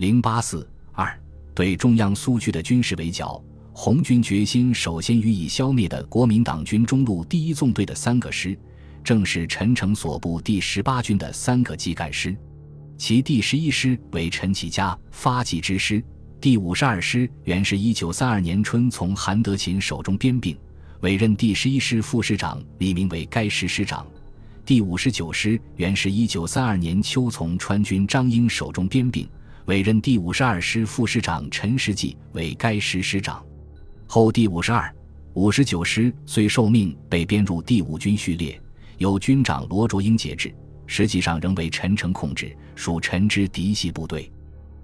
零八四二对中央苏区的军事围剿，红军决心首先予以消灭的国民党军中路第一纵队的三个师，正是陈诚所部第十八军的三个机干师，其第十一师为陈启嘉发迹之师，第五十二师原是一九三二年春从韩德勤手中编并，委任第十一师副师长李明为该师师长。第五十九师原是一九三二年秋从川军张英手中编并，委任第五十二师副师长陈世济为该师师长。后第五十二、五十九师虽受命被编入第五军序列，由军长罗卓英节制，实际上仍为陈诚控制，属陈之嫡系部队。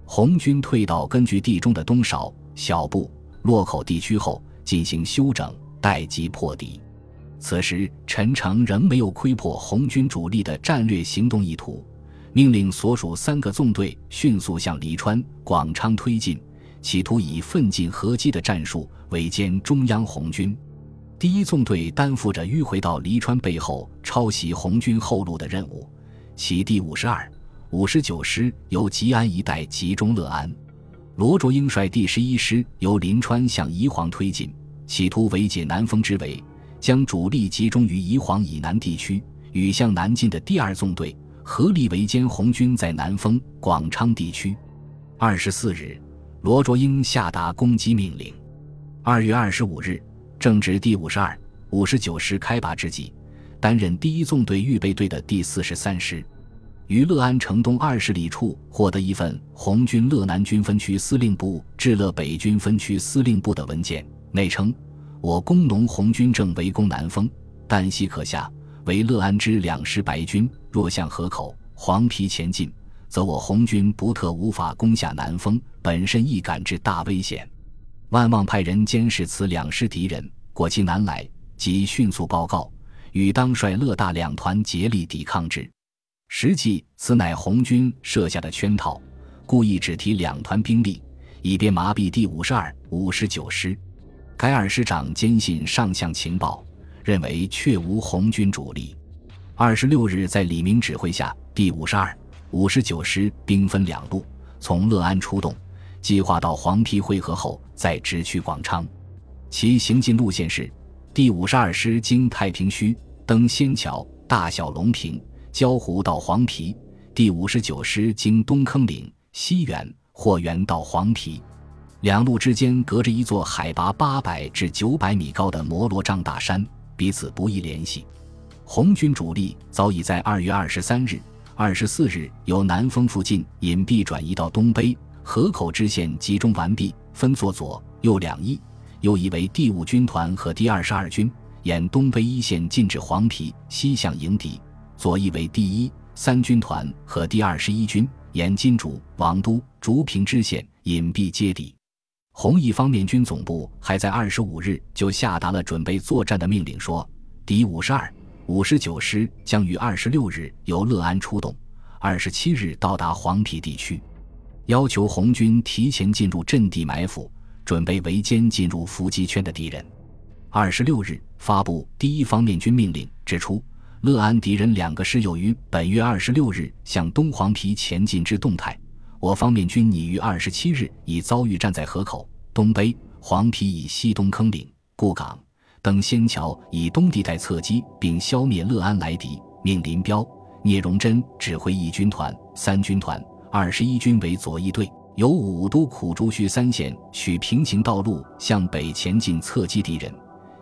红军退到根据地中的东少小部洛口地区后，进行休整，待机破敌。此时，陈诚仍没有窥破红军主力的战略行动意图，命令所属三个纵队迅速向黎川、广昌推进，企图以奋进合击的战术围歼中央红军。第一纵队担负着迂回到黎川背后抄袭红军后路的任务，其第五十二、五十九师由吉安一带集中乐安，罗卓英率第十一师由临川向宜黄推进，企图围解南丰之围。将主力集中于宜黄以南地区，与向南进的第二纵队合力围歼红军在南丰、广昌地区。二十四日，罗卓英下达攻击命令。二月二十五日，正值第五十二、五十九师开拔之际，担任第一纵队预备队的第四十三师，于乐安城东二十里处获得一份红军乐南军分区司令部致乐北军分区司令部的文件，内称。我工农红军正围攻南丰，旦夕可下，为乐安之两师白军若向河口、黄陂前进，则我红军不特无法攻下南丰，本身亦感至大危险。万望派人监视此两师敌人，果其南来，即迅速报告，与当率乐大两团竭力抵抗之。实际此乃红军设下的圈套，故意只提两团兵力，以便麻痹第五十二、五十九师。该二师长坚信上相情报，认为确无红军主力。二十六日，在李明指挥下，第五十二、五十九师兵分两路，从乐安出动，计划到黄陂会合后再直趋广昌。其行进路线是：第五十二师经太平圩、登仙桥、大小龙坪、焦湖到黄陂；第五十九师经东坑岭、西远、霍源到黄陂。两路之间隔着一座海拔八百至九百米高的摩罗丈大山，彼此不易联系。红军主力早已在二月二十三日、二十四日由南丰附近隐蔽转移到东北河口支线集中完毕，分作左右两翼，又以为第五军团和第二十二军沿东北一线进至黄陂，西向迎敌；左翼为第一、三军团和第二十一军沿金竹、王都、竹坪支线隐蔽接敌。红一方面军总部还在二十五日就下达了准备作战的命令，说第五十二、五十九师将于二十六日由乐安出动，二十七日到达黄陂地区，要求红军提前进入阵地埋伏，准备围歼进入伏击圈的敌人。二十六日发布第一方面军命令，指出乐安敌人两个师有于本月二十六日向东黄陂前进之动态。我方面军拟于二十七日已遭遇战在河口、东北、黄陂以西东坑岭、固岗等仙桥以东地带侧击，并消灭乐安来敌。命林彪、聂荣臻指挥一军团、三军团、二十一军为左翼队，由武都、苦竹圩三县取平行道路向北前进，侧击敌人。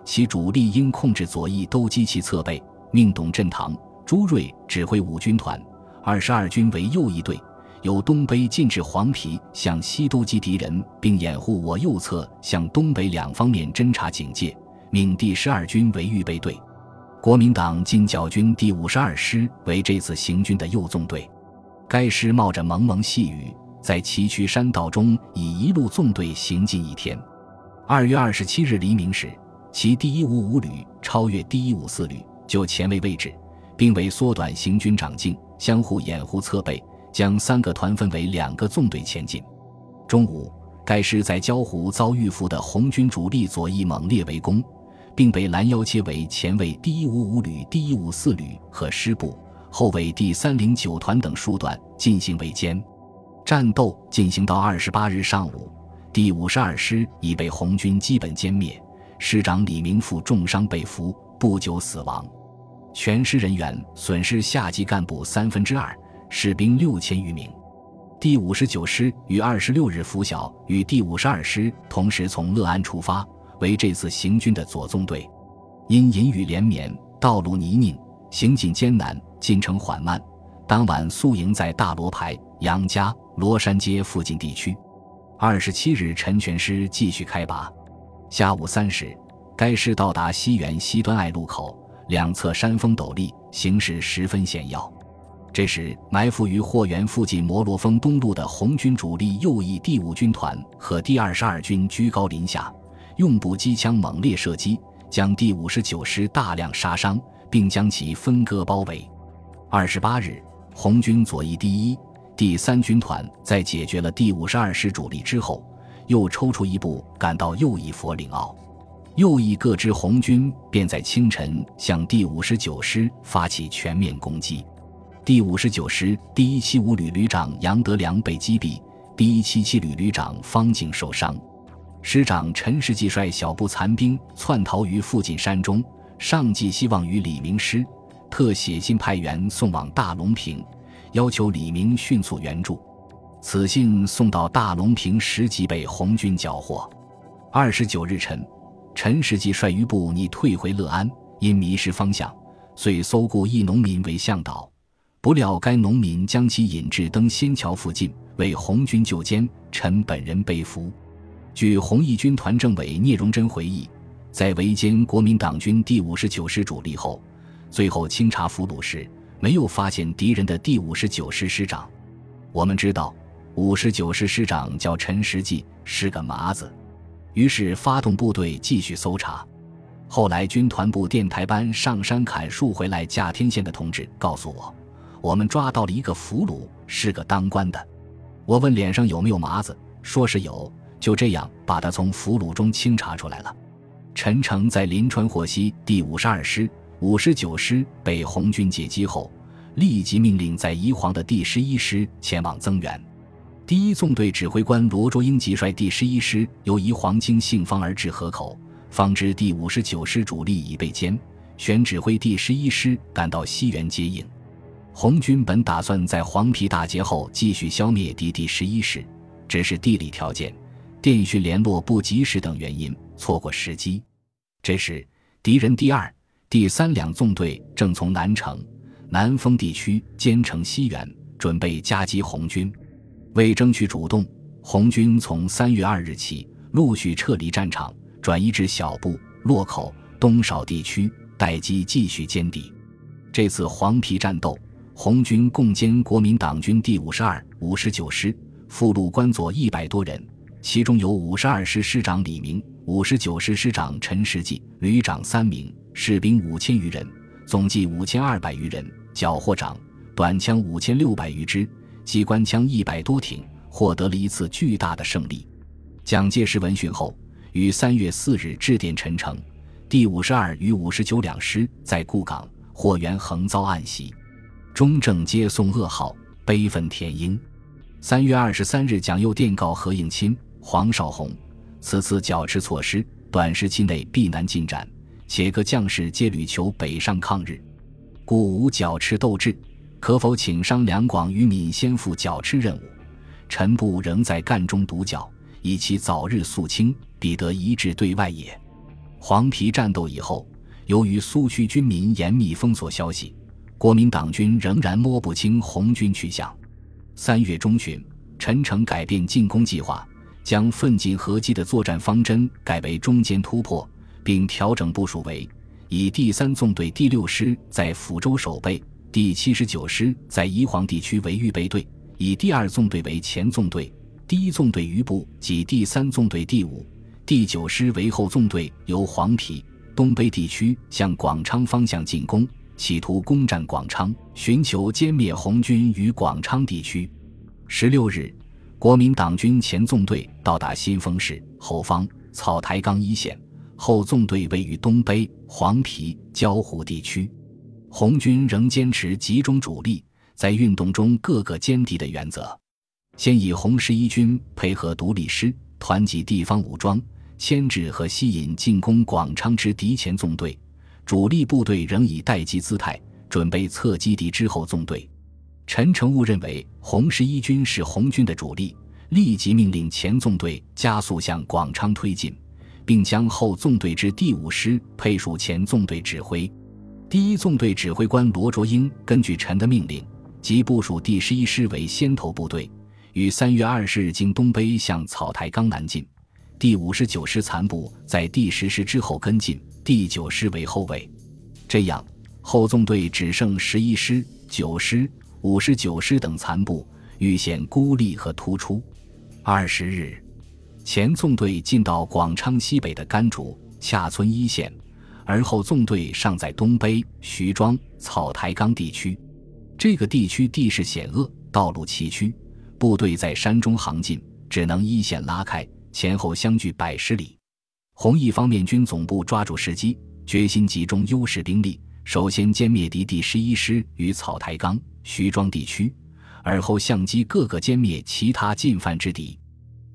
其主力应控制左翼，都击其侧背。命董振堂、朱瑞指挥五军团、二十二军为右翼队。由东北进至黄陂，向西都击敌人，并掩护我右侧向东北两方面侦察警戒。命第十二军为预备队，国民党进剿军第五十二师为这次行军的右纵队。该师冒着蒙蒙细雨，在崎岖山道中以一路纵队行进一天。二月二十七日黎明时，其第一五五旅超越第一五四旅，就前卫位置，并为缩短行军长径，相互掩护侧背。将三个团分为两个纵队前进。中午，该师在焦湖遭遇伏的红军主力左翼猛烈围攻，并被拦腰切为前卫第一五五旅、第一五四旅和师部，后卫第三零九团等数段进行围歼。战斗进行到二十八日上午，第五十二师已被红军基本歼灭，师长李明富重伤被俘，不久死亡。全师人员损失下级干部三分之二，士兵六千余名。第五十九师于二十六日拂晓与第五十二师同时从乐安出发，为这次行军的左纵队。因阴雨连绵，道路泥泞，行进艰难，进程缓慢。当晚宿营在大罗牌、杨家、罗山街附近地区。二十七日，陈全师继续开拔。下午三时，该师到达西园西端隘路口，两侧山峰陡立，形势十分险要。这时，埋伏于霍源附近摩罗峰东路的红军主力右翼第五军团和第二十二军居高临下，用步机枪猛烈射击，将第五十九师大量杀伤，并将其分割包围。二十八日。红军左翼第一、第三军团在解决了第五十二师主力之后，又抽出一部赶到右翼佛岭坳，右翼各支红军便在清晨向第五十九师发起全面攻击。第五十九师第一七五旅旅长杨德良被击毙，第一七七旅旅长方静受伤，师长陈世济率小部残兵窜逃于附近山中，上寄希望于李明师。特写信派员送往大龙坪，要求李明迅速援助。此信送到大龙坪时即被红军缴获。二十九日晨，陈世济率余部拟退回乐安，因迷失方向，遂搜雇一农民为向导。不料该农民将其引至登仙桥附近，为红军救监。陈本人被俘。据红一军团政委聂荣臻回忆，在围歼国民党军第五十九师主力后。最后清查俘虏时，没有发现敌人的第五十九师师长。我们知道，五十九师师长叫陈时济，是个麻子。于是发动部队继续搜查。后来军团部电台班上山砍树回来，架天线的同志告诉我，我们抓到了一个俘虏，是个当官的。我问脸上有没有麻子，说是有。就这样把他从俘虏中清查出来了。陈诚在临川获悉第五十二师。五十九师被红军截击后，立即命令在宜黄的第十一师前往增援。第一纵队指挥官罗卓英即率第十一师由宜黄经信方而至河口，方知第五十九师主力已被歼，旋指挥第十一师赶到西原接应。红军本打算在黄陂大捷后继续消灭敌第十一师，只是地理条件、电讯联络不及时等原因，错过时机。这时，敌人第二。第三两纵队正从南城、南丰地区兼程西援，准备夹击红军。为争取主动，红军从三月二日起陆续撤离战场，转移至小布、洛口、东少地区，待机继续歼敌。这次黄陂战斗，红军共歼国民党军第五十二、五十九师，俘虏官佐一百多人，其中有五十二师师长李明、五十九师师长陈时济、旅长三名。士兵五千余人，总计五千二百余人，缴获长短枪五千六百余支，机关枪一百多挺，获得了一次巨大的胜利。蒋介石闻讯后，于三月四日致电陈诚，第五十二与五十九两师在固岗、霍源横遭暗袭，中正接送噩耗，悲愤填膺。三月二十三日，蒋又电告何应钦、黄绍竑，此次剿赤措施，短时期内必难进展。且各将士皆屡求北上抗日，故无剿赤斗志，可否请商两广与闽先赴剿赤任务？臣部仍在赣中独剿，以其早日肃清，必得一致对外也。黄陂战斗以后，由于苏区军民严密封锁消息，国民党军仍然摸不清红军去向。三月中旬，陈诚改变进攻计划，将奋进合击的作战方针改为中间突破。并调整部署为：以第三纵队第六师在抚州守备，第七十九师在宜黄地区为预备队，以第二纵队为前纵队，第一纵队余部及第三纵队第五、第九师为后纵队，由黄陂、东北地区向广昌方向进攻，企图攻占广昌，寻求歼灭红军于广昌地区。十六日，国民党军前纵队到达新丰市后方草台岗一线。后纵队位于东北黄陂、焦湖地区，红军仍坚持集中主力，在运动中各个歼敌的原则。先以红十一军配合独立师，团集地方武装，牵制和吸引进攻广昌之敌前纵队，主力部队仍以待机姿态，准备侧击敌之后纵队。陈诚误认为红十一军是红军的主力，立即命令前纵队加速向广昌推进，并将后纵队之第五师配属前纵队指挥。第一纵队指挥官罗卓英根据陈的命令，即部署第十一师为先头部队。于三月二十日经东北向草台冈南进，第五十九师残部在第十师之后跟进，第九师为后卫。这样，后纵队只剩十一师、九师、五十九师等残部，遇显孤立和突出。二十日，前纵队进到广昌西北的甘竹、恰村一线，而后纵队尚在东北徐庄、草台岗地区。这个地区地势险恶，道路崎岖。部队在山中行进，只能一线拉开，前后相距百十里。红一方面军总部抓住时机，决心集中优势兵力，首先歼灭敌第十一师于草台岗、徐庄地区，而后相机各个歼灭其他进犯之敌。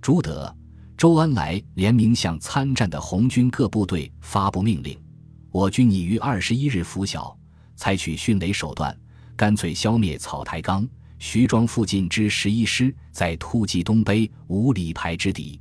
朱德、周恩来联名向参战的红军各部队发布命令：我军已于二十一日拂晓，采取迅雷手段，干脆消灭草台岗。徐庄附近之十一师在突击东北五里排之敌。